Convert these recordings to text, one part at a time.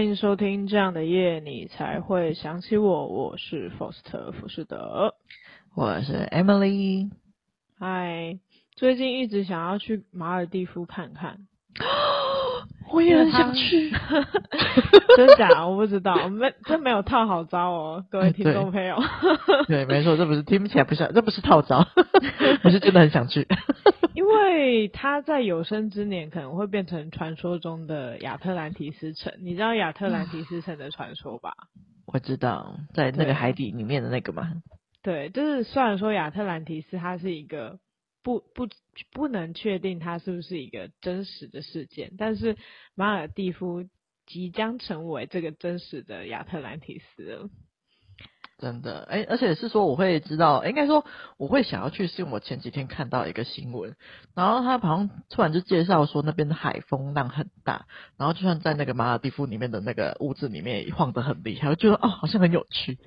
欢迎收听这样的夜，你才会想起我。我是 Foster 福士德，我是 Emily。嗨，最近一直想要去马尔蒂夫看看。我也很想去，真假我不知道，没真没有套好招哦，各位听众朋友。对，对，没错，这不是听起来不像，这不是套招，我是真的很想去。因为他在有生之年可能会变成传说中的亚特兰提斯城，你知道亚特兰提斯城的传说吧？我知道，在那个海底里面的那个嘛。对，就是虽然说亚特兰提斯它是一个。不不不能确定它是不是一个真实的事件，但是马尔蒂夫即将成为这个真实的亚特兰蒂斯了。真的，哎、欸，而且是说我会知道，应该说我会想要去，是因为我前几天看到一个新闻，然后他好像突然就介绍说那边的海风浪很大，然后就算在那个马尔蒂夫里面的那个屋子里面也晃得很厉害，我觉得哦，好像很有趣，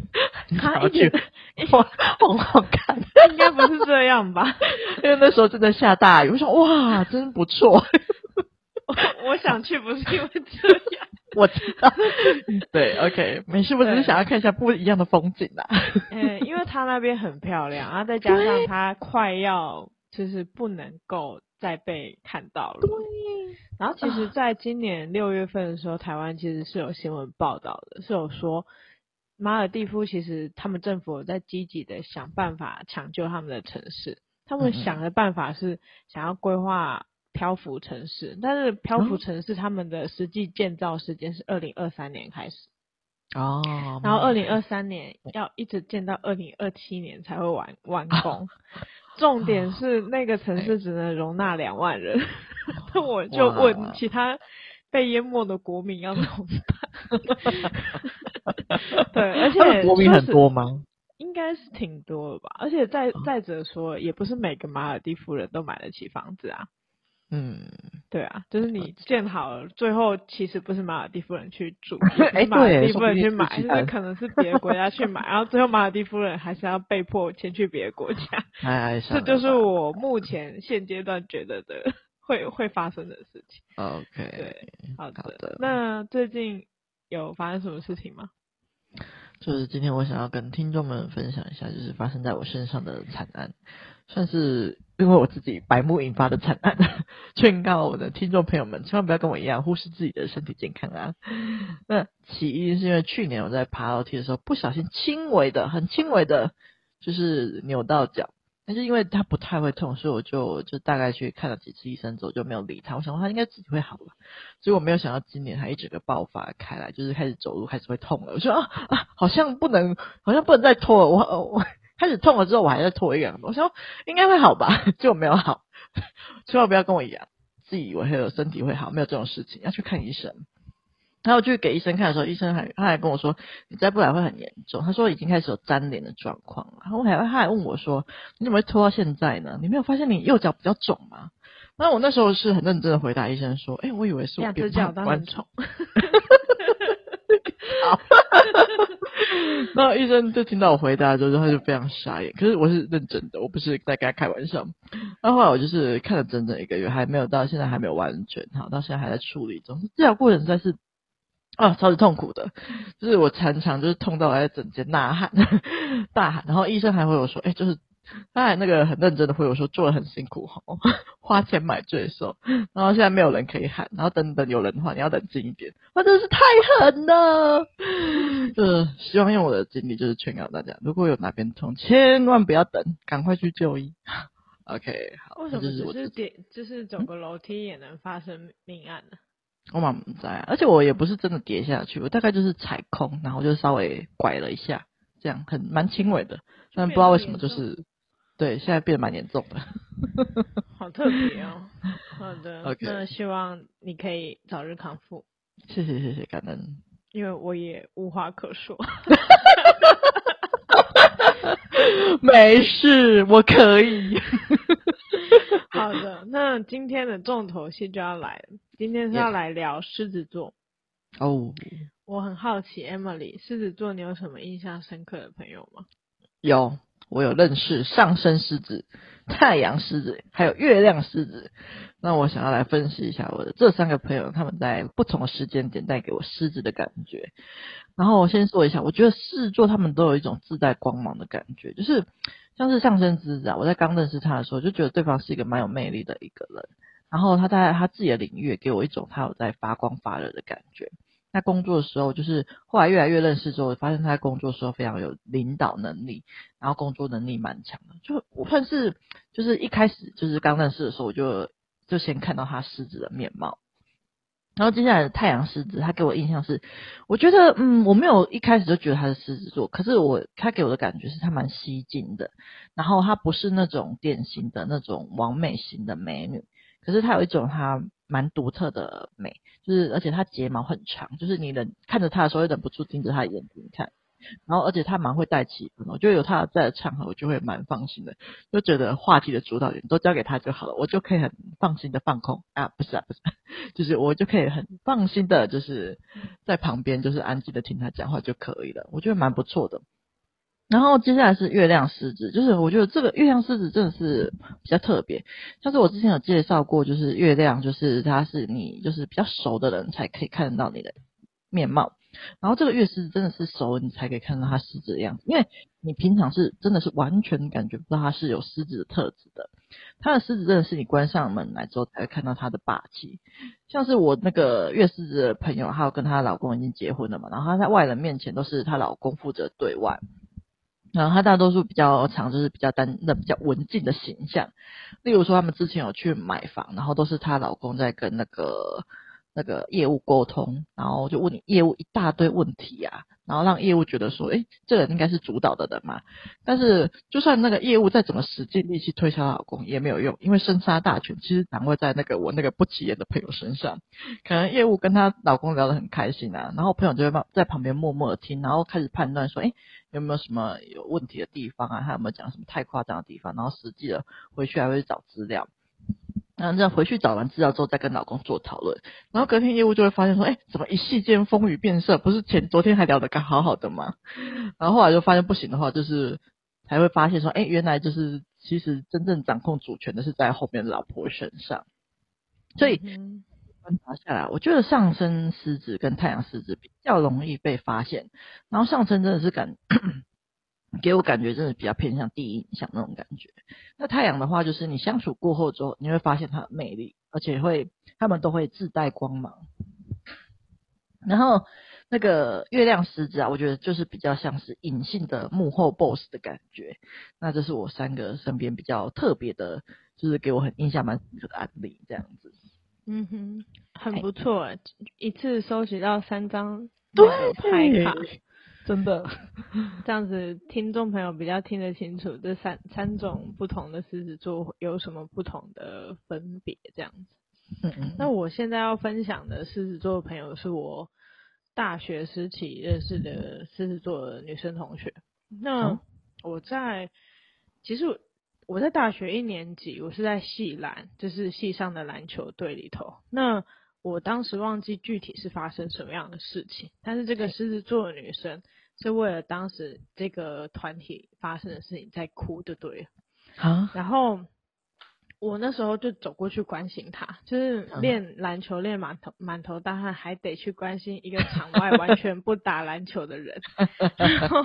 想要去 晃晃晃看。应该不是这样吧？因为那时候正在下大雨，我想哇，真不错。我我想去不是因为这样。我知道，对，OK，没事，我只是想要看一下不一样的风景啦。嗯，因为它那边很漂亮，然后再加上它快要就是不能够再被看到了。对。然后其实，在今年六月份的时候，台湾其实是有新闻报道的，是有说马尔蒂夫其实他们政府有在积极的想办法抢救他们的城市，他们想的办法是想要规划。漂浮城市，但是漂浮城市他们的实际建造时间是二零二三年开始哦，然后二零二三年要一直建到二零二七年才会完完 工。重点是那个城市只能容纳两万人，那我就问其他被淹没的国民要怎么办？对，而且国民很多吗？应该是挺多的吧。而且再再者说，也不是每个马尔蒂夫人都买得起房子啊。嗯，对啊，就是你建好了，最后其实不是马尔蒂夫人去住，是马尔蒂夫人去买，欸、就是可能是别的国家去买，然后最后马尔蒂夫人还是要被迫迁去别的国家。哎，这就是我目前现阶段觉得的会会发生的事情。OK，对，好的，好的。那最近有发生什么事情吗？就是今天我想要跟听众们分享一下，就是发生在我身上的惨案，算是。因为我自己白目引发的惨案，劝告我的听众朋友们，千万不要跟我一样忽视自己的身体健康啊！那起因是因为去年我在爬楼梯的时候，不小心轻微的、很轻微的，就是扭到脚。但是因为它不太会痛，所以我就就大概去看了几次医生之后就没有理他。我想说他应该自己会好了，所以我没有想到今年还一整个爆发开来，就是开始走路开始会痛了。我说啊啊，好像不能，好像不能再拖了。我我。开始痛了之后，我还在拖一个，我说应该会好吧，结果没有好。千万不要跟我一样，自以为会有身体会好，没有这种事情，要去看医生。然后去给医生看的时候，医生还他还跟我说，你再不来会很严重。他说已经开始有粘连的状况了。然后还他还问我说，你怎么会拖到现在呢？你没有发现你右脚比较肿吗？然后我那时候是很认真的回答医生说，哎、欸，我以为是我两只脚都很肿。好。那医生就听到我回答之后，他就非常傻眼。可是我是认真的，我不是在跟他开玩笑。那后来我就是看了整整一个月，还没有到现在还没有完全好，到现在还在处理中。治疗过程实在是啊，超级痛苦的，就是我常常就是痛到我在整间呐喊大喊，然后医生还会有说，哎、就是。他还那个很认真的回我说，做得很辛苦哈，花钱买罪受，然后现在没有人可以喊，然后等等有人的话，你要冷静一点，他真的是太狠了。呃，希望用我的经历就是劝告大家，如果有哪边痛，千万不要等，赶快去就医。OK，好。为什么只是点，就是走个楼梯也能发生命案呢？我蛮不在啊，而且我也不是真的跌下去，我大概就是踩空，然后就稍微拐了一下，这样很蛮轻微的，但不知道为什么就是。对，现在变得蛮严重的，好特别哦。好的，Okay. 那希望你可以早日康复。谢谢谢谢，感恩。因为我也无话可说。没事，我可以。好的，那今天的重头戏就要来了。今天是要来聊狮子座。哦。Oh. 我很好奇，Emily，狮子座你有什么印象深刻的朋友吗？有。我有认识上升狮子、太阳狮子，还有月亮狮子。那我想要来分析一下我的这三个朋友，他们在不同的时间点带给我狮子的感觉。然后我先说一下，我觉得狮子座他们都有一种自带光芒的感觉，就是像是上升狮子啊，我在刚认识他的时候就觉得对方是一个蛮有魅力的一个人。然后他在他自己的领域给我一种他有在发光发热的感觉。那工作的时候，就是后来越来越认识之后，发现他在工作的时候非常有领导能力，然后工作能力蛮强的。就我算是就是一开始就是刚认识的时候，我就就先看到他狮子的面貌。然后接下来的太阳狮子，他给我印象是，我觉得嗯，我没有一开始就觉得他是狮子座，可是我他给我的感觉是他蛮吸睛的。然后他不是那种典型的那种完美型的美女。可是他有一种他蛮独特的美，就是而且她睫毛很长，就是你忍看着她的时候，会忍不住盯着她眼睛看。然后而且她蛮会带气氛，我觉得有她在的场合，我就会蛮放心的，就觉得话题的主导权都交给她就好了，我就可以很放心的放空啊，不是啊，不是，就是我就可以很放心的，就是在旁边就是安静的听她讲话就可以了，我觉得蛮不错的。然后接下来是月亮狮子，就是我觉得这个月亮狮子真的是比较特别，像是我之前有介绍过，就是月亮，就是它是你就是比较熟的人才可以看得到你的面貌，然后这个月狮子真的是熟你才可以看到它狮子的样子，因为你平常是真的是完全感觉不到它是有狮子的特质的，它的狮子真的是你关上门来之后才会看到它的霸气，像是我那个月狮子的朋友，还有跟她老公已经结婚了嘛，然后她在外人面前都是她老公负责对外。然后他大多数比较常，就是比较单的、比较文静的形象。例如说，他们之前有去买房，然后都是她老公在跟那个那个业务沟通，然后就问你业务一大堆问题啊，然后让业务觉得说，诶，这人应该是主导的人嘛。但是，就算那个业务再怎么使尽力气推销老公也没有用，因为生杀大权其实掌握在那个我那个不起眼的朋友身上。可能业务跟她老公聊得很开心啊，然后朋友就会在旁边默默的听，然后开始判断说，诶。有没有什么有问题的地方啊？还有没有讲什么太夸张的地方？然后实际的回去还会找资料，然后这样回去找完资料之后再跟老公做讨论，然后隔天业务就会发现说，哎，怎么一夕间风雨变色？不是前昨天还聊得刚好好的吗？然后后来就发现不行的话，就是才会发现说，哎，原来就是其实真正掌控主权的是在后面老婆身上，所以。观察下来，我觉得上升狮子跟太阳狮子比较容易被发现，然后上升真的是感给我感觉真的比较偏向第一印象那种感觉。那太阳的话，就是你相处过后之后，你会发现它的魅力，而且会他们都会自带光芒。然后那个月亮狮子啊，我觉得就是比较像是隐性的幕后 boss 的感觉。那这是我三个身边比较特别的，就是给我很印象蛮深刻的案例，这样子。嗯哼，很不错，欸，一次收集到三张对牌卡，真的，这样子听众朋友比较听得清楚这三三种不同的狮子座有什么不同的分别，这样子。嗯嗯。那我现在要分享的狮子座的朋友是我大学时期认识的狮子座的女生同学。那我在其实。我在大学一年级，我是在系篮，就是系上的篮球队里头。那我当时忘记具体是发生什么样的事情，但是这个狮子座的女生是为了当时这个团体发生的事情在哭，就对了。啊，然后。我那时候就走过去关心他，就是练篮球练满头满头大汗，还得去关心一个场外完全不打篮球的人。然后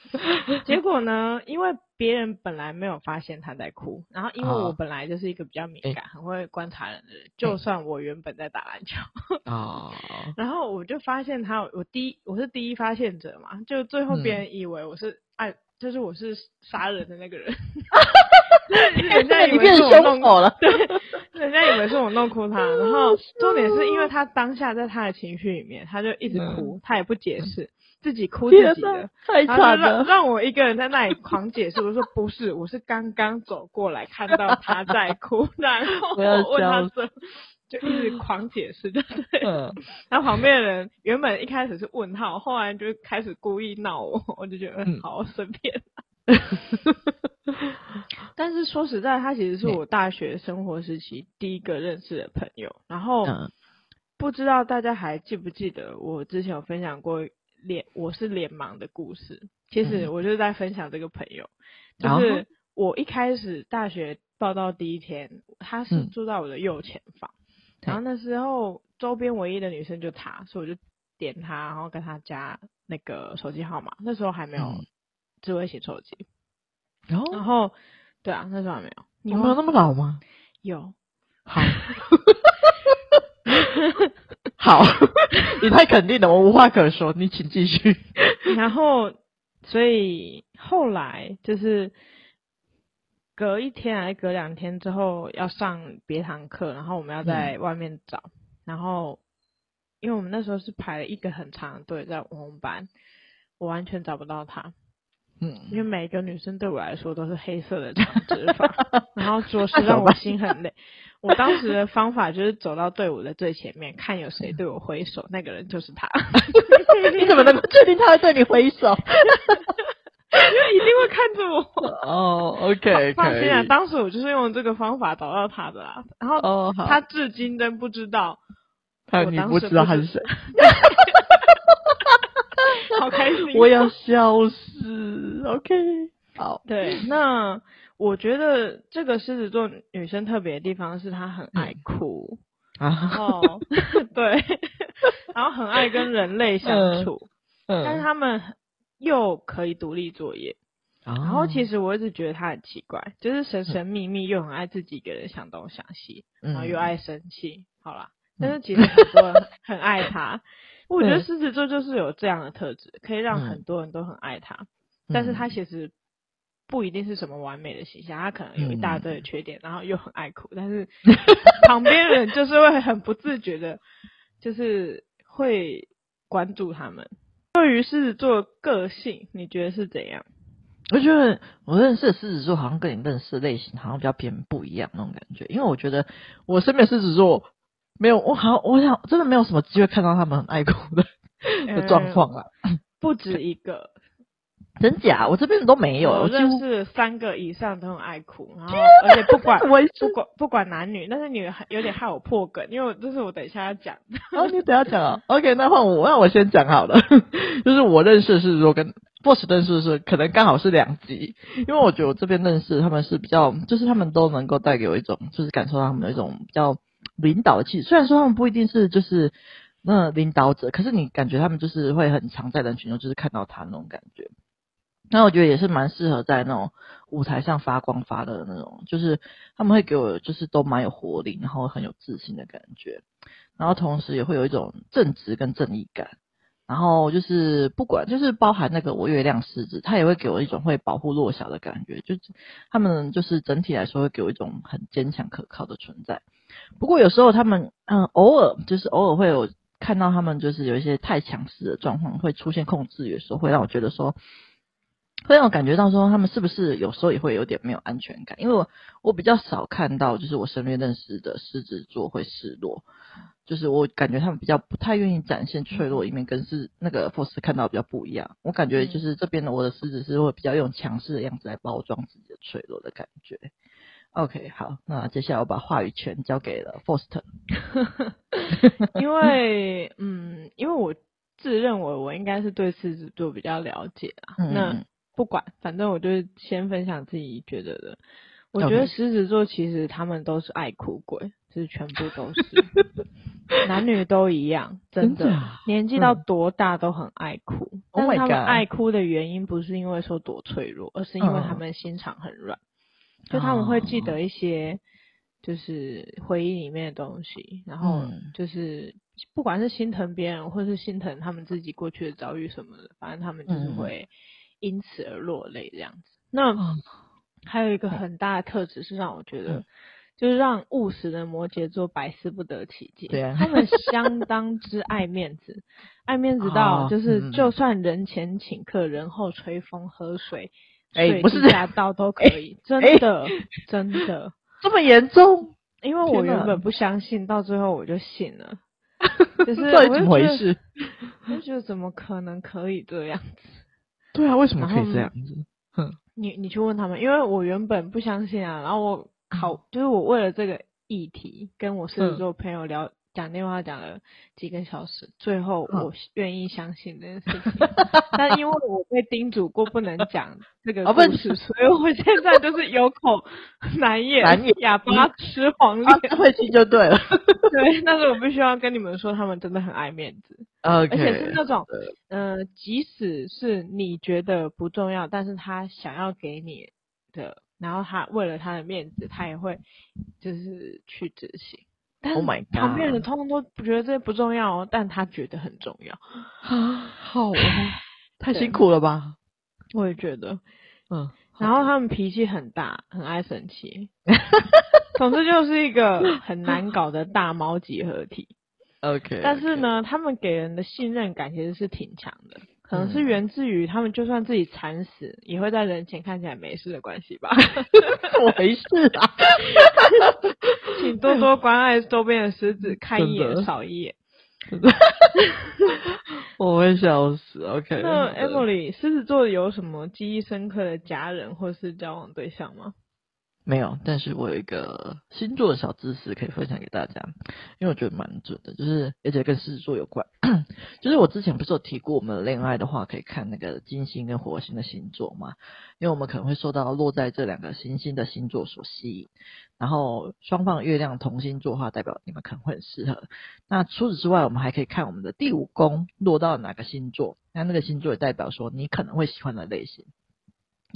结果呢，因为别人本来没有发现他在哭，然后因为我本来就是一个比较敏感、很会观察人的人，就算我原本在打篮球，然后我就发现他，我第一我是第一发现者嘛，就最后别人以为我是爱。就是我是杀人的那个人，人家以为是我弄哭了，对，人家以为是我弄哭他。然后重点是因为他当下在他的情绪里面，他就一直哭，他也不解释，自己哭自己的，太惨了。让我一个人在那里狂解释，我说不是，我是刚刚走过来看到他在哭，然后我问他说。就一直狂解释，对不对？嗯。然后旁边的人原本一开始是问号，后来就开始故意闹我，我就觉得好随便。嗯、但是说实在，他其实是我大学生活时期第一个认识的朋友。然后不知道大家还记不记得，我之前有分享过脸我是脸盲的故事。其实我就是在分享这个朋友，嗯、就是我一开始大学报到第一天，他是住在我的右前方，嗯、然后那时候周边唯一的女生就他，所以我就点他，然后跟他加那个手机号码。那时候还没有智慧型手机，然后，然后对啊，那时候还没有。你们有那么老吗？有。好。好，你太肯定了，我无话可说，你请继续。然后，所以后来就是隔一天还是隔两天之后要上别堂课，然后我们要在外面找，嗯、然后因为我们那时候是排了一个很长的队在我们班，我完全找不到他。嗯，因为每一个女生对我来说都是黑色的长直发，然后着实让我心很累。我当时的方法就是走到队伍的最前面，看有谁对我挥手，那个人就是他。你怎么能够确定他会对你挥手？因为一定会看着我。哦、oh,，OK，放心啊，当时我就是用这个方法找到他的啦。然后，oh, 他至今都不知道。他你不知道他是谁？好开心，我要笑死。OK，好，对，那我觉得这个狮子座女生特别的地方是她很爱哭，嗯、然 后对，然后很爱跟人类相处，嗯，但是他们又可以独立作业，嗯、然后其实我一直觉得她很奇怪，就是神神秘秘又很爱自己一个人想东想西，然后又爱生气，好啦，但是其实。很多人很爱她。我觉得狮子座就是有这样的特质，可以让很多人都很爱他。嗯、但是他其实不一定是什么完美的形象，他可能有一大堆的缺点，嗯、然后又很爱哭。但是旁边人就是会很不自觉的，就是会关注他们。对于狮子座个性，你觉得是怎样？我觉得我认识的狮子座好像跟你认识的类型好像比较偏不一样那种感觉，因为我觉得我身边狮子座。没有，我好，我想真的没有什么机会看到他们很爱哭的 的状况啊，不止一个，真假？我这边都没有，我认识三个以上都很爱哭，然后而且不管不管不管男女，但是你有点害我破梗，因为这是我等一下要讲。哦，你等下讲啊？OK，那换我，那我先讲好了，就是我认识的是说跟 Boss 认识的是可能刚好是两极，因为我觉得我这边认识他们是比较，就是他们都能够带给我一种，就是感受到他们的一种比较。领导的气质，虽然说他们不一定是就是那领导者，可是你感觉他们就是会很常在人群中，就是看到他那种感觉。那我觉得也是蛮适合在那种舞台上发光发热的那种，就是他们会给我就是都蛮有活力，然后很有自信的感觉，然后同时也会有一种正直跟正义感。然后就是不管就是包含那个我月亮狮子，他也会给我一种会保护弱小的感觉，就是他们就是整体来说会给我一种很坚强可靠的存在。不过有时候他们嗯偶尔就是偶尔会有看到他们就是有一些太强势的状况会出现控制，有时候会让我觉得说，会让我感觉到说他们是不是有时候也会有点没有安全感，因为我我比较少看到就是我身边认识的狮子座会示弱。就是我感觉他们比较不太愿意展现脆弱一面，跟是那个 Force 看到比较不一样。我感觉就是这边的我的狮子是会比较用强势的样子来包装自己的脆弱的感觉。OK，好，那接下来我把话语权交给了 Force。因为嗯，因为我自认为我应该是对狮子座比较了解啊。嗯、那不管，反正我就先分享自己觉得的。我觉得狮子座其实他们都是爱哭鬼。就是全部都是，男女都一样，真的，真的年纪到多大都很爱哭。嗯、但是他们爱哭的原因不是因为说多脆弱，而是因为他们心肠很软，嗯、就他们会记得一些就是回忆里面的东西，然后就是不管是心疼别人，或是心疼他们自己过去的遭遇什么的，反正他们就是会因此而落泪这样子。那还有一个很大的特质是让我觉得。就是让务实的摩羯座百思不得其解。对啊，他们相当之爱面子，爱面子到就是就算人前请客，人后吹风喝水，哎，不是下道都可以，真的真的 这么严重？因为我原本不相信，到最后我就信了。就是到底怎么回事？我觉得怎么可能可以这样子？对啊，为什么可以这样子？哼，你你去问他们，因为我原本不相信啊，然后我。考，就是我为了这个议题跟我狮子座朋友聊，嗯、讲电话讲了几个小时，最后我愿意相信这件事情。但因为我被叮嘱过不能讲这个故事，所以我现在就是有口 难言，难言哑巴吃黄连，会听就对了。对，但是我必须要跟你们说，他们真的很爱面子而且是那种，呃，即使是你觉得不重要，但是他想要给你的，然后他为了他的面子，他也会就是去执行。Oh my god！旁边人通通都不觉得这不重要哦，但他觉得很重要啊！好，太辛苦了吧？我也觉得，嗯。然后他们脾气很大，很爱生气。总之就是一个很难搞的大猫集合体。OK，但是呢，他们给人的信任感其实是挺强的。可能是源自于他们就算自己惨死，嗯、也会在人前看起来没事的关系吧。我没事啊，请多多关爱周边的狮子，看一眼少一眼。我会笑死。OK，那 Emily，狮子座有什么记忆深刻的家人或是交往对象吗？没有，但是我有一个星座的小知识可以分享给大家，因为我觉得蛮准的，就是而且跟狮子座有关。就是我之前不是有提过，我们恋爱的话可以看那个金星跟火星的星座嘛，因为我们可能会受到落在这两个行星的星座所吸引，然后双方月亮同星座的话，代表你们可能会很适合。那除此之外，我们还可以看我们的第五宫落到哪个星座，那那个星座也代表说你可能会喜欢的类型。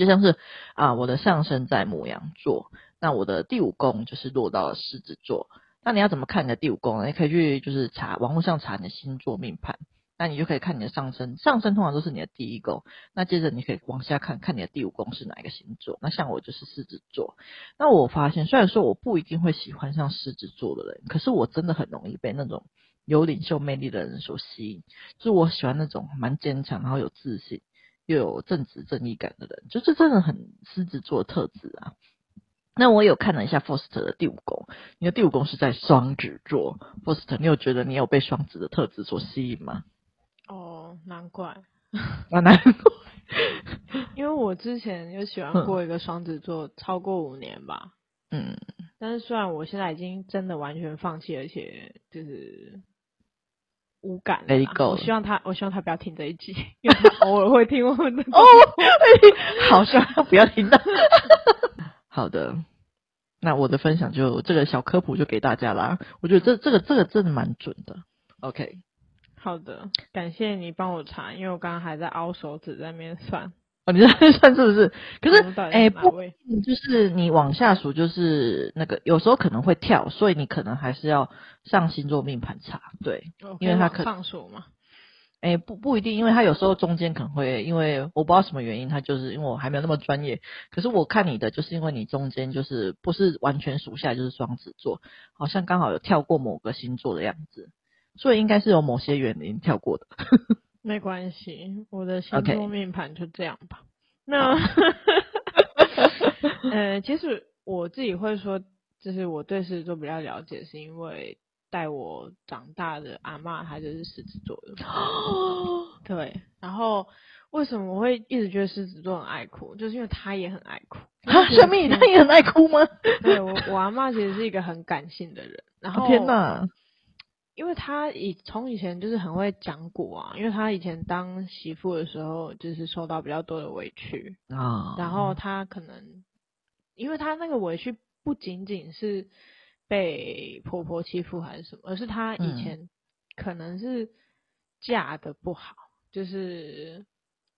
就像是啊，我的上升在牡羊座，那我的第五宫就是落到了狮子座。那你要怎么看你的第五宫呢？你可以去就是查网络上查你的星座命盘，那你就可以看你的上升，上升通常都是你的第一宫。那接着你可以往下看看你的第五宫是哪一个星座。那像我就是狮子座。那我发现虽然说我不一定会喜欢上狮子座的人，可是我真的很容易被那种有领袖魅力的人所吸引。就是我喜欢那种蛮坚强，然后有自信。又有正直正义感的人，就是真的很狮子座的特质啊。那我有看了一下 Foster 的第五宫，你的第五宫是在双子座。Foster，你有觉得你有被双子的特质所吸引吗？哦，难怪，啊难怪，因为我之前有喜欢过一个双子座，超过五年吧。嗯，但是虽然我现在已经真的完全放弃，而且就是。无感了，我希望他，我希望他不要听这一集，因为他偶尔会听我们的哦，好，希望他不要听到。好的，那我的分享就这个小科普就给大家啦。我觉得这这个这个真的蛮准的。OK，好的，感谢你帮我查，因为我刚刚还在凹手指在那边算。哦，你在 算是不是？可是，哎、欸，不，就是你往下数，就是那个有时候可能会跳，所以你可能还是要上星座命盘查，对，okay, 因为它可上数嘛。哎、欸，不不一定，因为它有时候中间可能会，因为我不知道什么原因，它就是因为我还没有那么专业。可是我看你的，就是因为你中间就是不是完全数下来就是双子座，好像刚好有跳过某个星座的样子，所以应该是有某些原因跳过的。没关系，我的星座命盘就这样吧。那，呃，其实我自己会说，就是我对狮子座比较了解，是因为带我长大的阿嬷，她就是狮子座的。哦。对。然后为什么我会一直觉得狮子座很爱哭？就是因为她也很爱哭。啊，小米，她也很爱哭吗？对，我，我阿嬷其实是一个很感性的人。然后。天哪。因为他以从以前就是很会讲古啊，因为他以前当媳妇的时候就是受到比较多的委屈啊，然后他可能，因为他那个委屈不仅仅是被婆婆欺负还是什么，而是他以前可能是嫁的不好，就是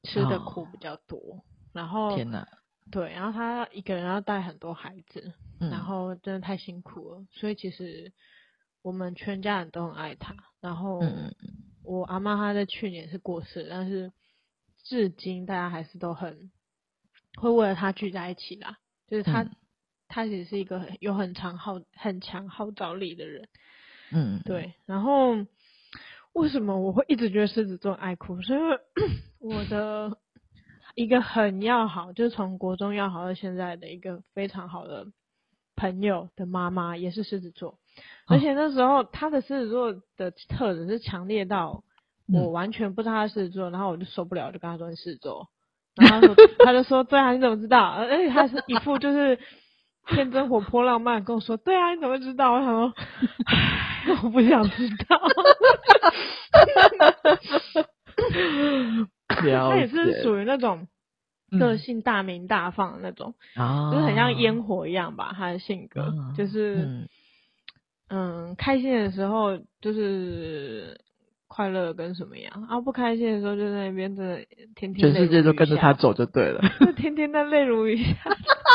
吃的苦比较多，然后天哪，对，然后他一个人要带很多孩子，然后真的太辛苦了，所以其实。我们全家人都很爱他，然后我阿妈她在去年是过世，但是至今大家还是都很会为了他聚在一起啦。就是他，他其实是一个很有很强号很强号召力的人。嗯，对。然后为什么我会一直觉得狮子座爱哭？是因为 我的一个很要好，就是从国中要好到现在的一个非常好的朋友的妈妈也是狮子座。而且那时候他的狮子座的特质是强烈到我完全不知道他是狮子座，然后我就受不了，就跟他说，你狮子座，然后他说 他就说对啊，你怎么知道？而且他是一副就是天真活泼浪漫，跟我说，对啊，你怎么知道？我想说，唉，我不想知道。他也是属于那种个性大明大放的那种，嗯、就是很像烟火一样吧。他的性格、哦、就是，嗯，嗯，开心的时候就是快乐跟什么样，然、啊、后不开心的时候就在那边真的天天全世界都跟着他走就对了，就天天在泪如雨下。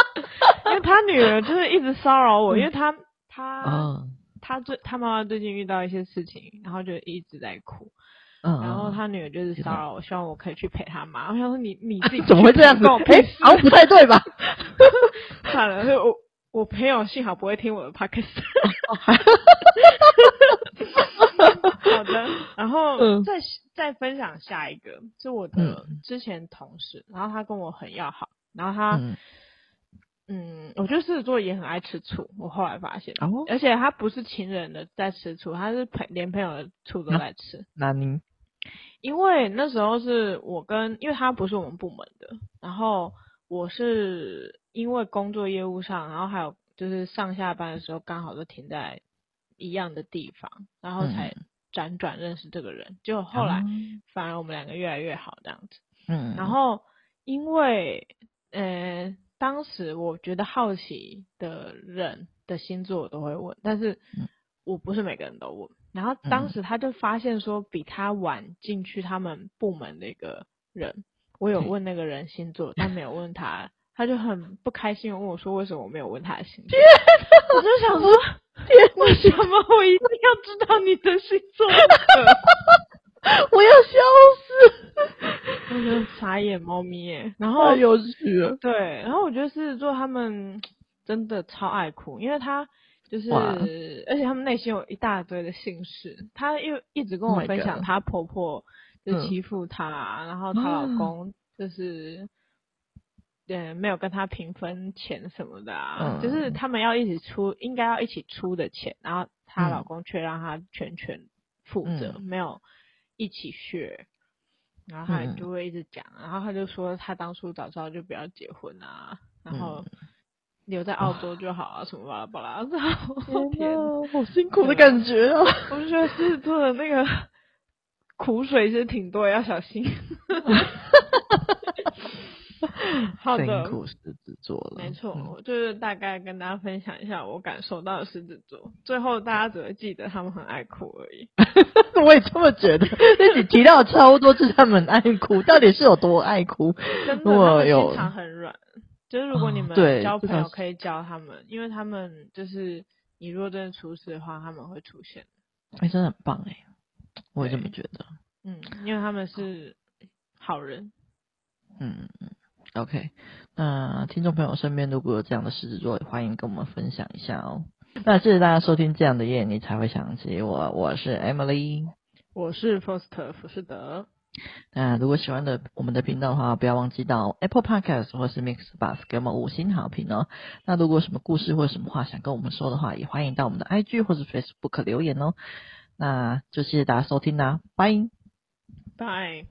因为他女儿就是一直骚扰我，嗯、因为他他、哦、他最他妈妈最近遇到一些事情，然后就一直在哭。嗯，然后他女儿就是骚扰我，希望我可以去陪他妈。我想说你你自己 怎么会这样子？哎、欸，好像不太对吧？算了，我我朋友幸好不会听我的 podcast。好的，然后再、嗯、再分享下一个，是我的之前同事，然后他跟我很要好，然后他嗯，嗯，我觉得狮子座也很爱吃醋。我后来发现，哦、而且他不是情人的在吃醋，他是朋连朋友的醋都在吃。那您？因为那时候是我跟，因为他不是我们部门的，然后我是因为工作业务上，然后还有就是上下班的时候刚好都停在一样的地方，然后才辗转认识这个人，结果后来反而我们两个越来越好这样子。嗯，然后因为呃当时我觉得好奇的人的星座我都会问，但是我不是每个人都问。然后当时他就发现说，比他晚进去他们部门的一个人，我有问那个人星座，但没有问他，他就很不开心，问我说为什么我没有问他的星座？我就想说，为什么我一定要知道你的星座？我要笑死！我就傻眼猫咪耶，然后太有趣了。对，然后我觉得狮子座他们真的超爱哭，因为他。就是，而且他们内心有一大堆的心事。她又一直跟我分享，她婆婆就欺负她，嗯，然后她老公就是，对，没有跟她平分钱什么的啊，嗯。就是他们要一起出，应该要一起出的钱，然后她老公却让她全权负责，嗯，没有一起学。然后她就会一直讲，然后她就说她当初早知道就不要结婚啊，然后。留在澳洲就好啊，什么巴拉巴拉，天哪，天好辛苦的感觉啊！我就觉得狮子座的那个苦水是挺多，要小心。好的，辛苦狮子座了。没错，我就是大概跟大家分享一下我感受到的狮子座。最后大家只会记得他们很爱哭而已。我也这么觉得。那你提到超多次他们爱哭，到底是有多爱哭？真的，我有。心肠很软。就是如果你们交朋友，可以教他们，哦，因为他们就是你如果真的出事的话，他们会出现。哎，欸，真的很棒哎，我也这么觉得。嗯，因为他们是好人。嗯嗯，OK。那听众朋友身边如果有这样的狮子座，欢迎跟我们分享一下哦。那谢谢大家收听这样的夜，你才会想起我。我是 Emily，我是 Foster 福士德。那如果喜欢的我们的频道的话，不要忘记到 Apple Podcast 或是 mixed bus 给我们五星好评哦。那如果有什么故事或者什么话想跟我们说的话，也欢迎到我们的 IG 或者 Facebook 留言哦。那就谢谢大家收听啦，拜拜。